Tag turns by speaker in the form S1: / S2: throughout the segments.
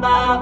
S1: Bye.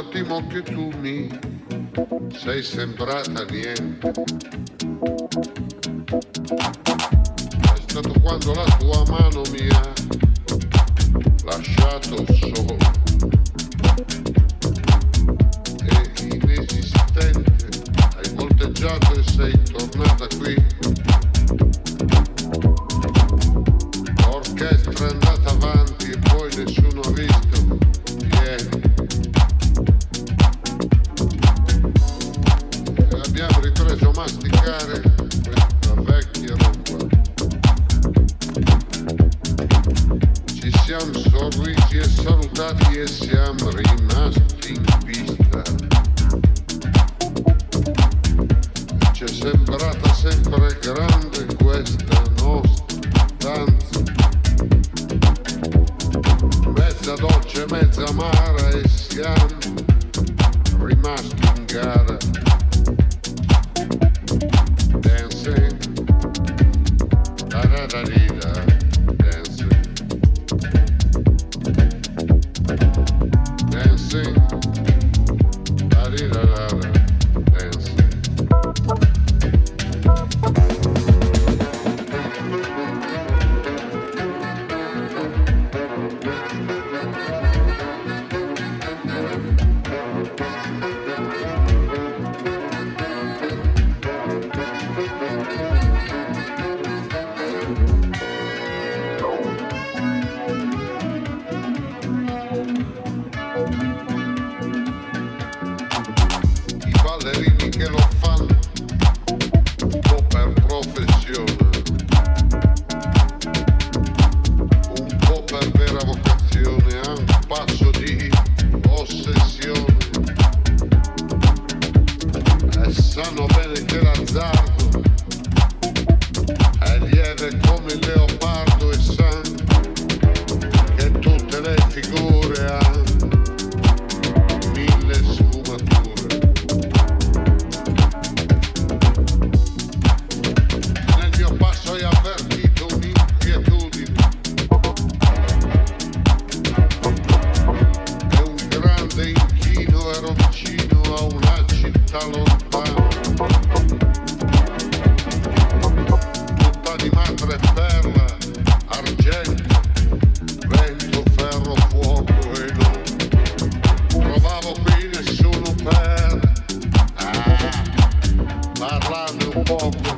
S2: Un attimo che tu mi sei sembrata niente. cui si salutati e siamo rimasti in vista. Ci è sembrata sempre grande questa nostra danza, mezza dolce, mezza amara e siamo rimasti in gara. Dancing, da da da fog.